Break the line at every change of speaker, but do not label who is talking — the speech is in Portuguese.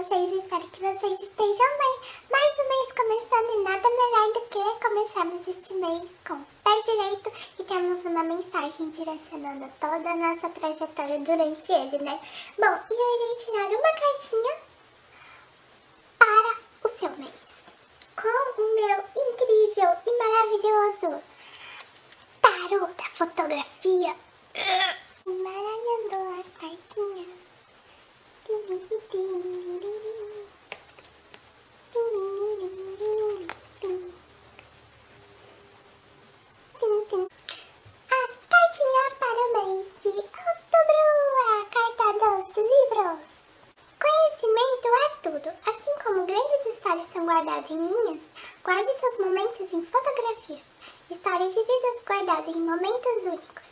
vocês? Espero que vocês estejam bem. Mais um mês começando e nada melhor do que começarmos este mês com pé direito e termos uma mensagem direcionando toda a nossa trajetória durante ele, né? Bom, e eu irei tirar uma cartinha para o seu mês com o meu incrível e maravilhoso tarô da fotografia. Embaralhando as cartinhas. A cartinha para o mês de outubro, a carta Conhecimento é tudo. Assim como grandes histórias são guardadas em linhas, guarde seus momentos em fotografias. Histórias de vidas guardadas em momentos únicos.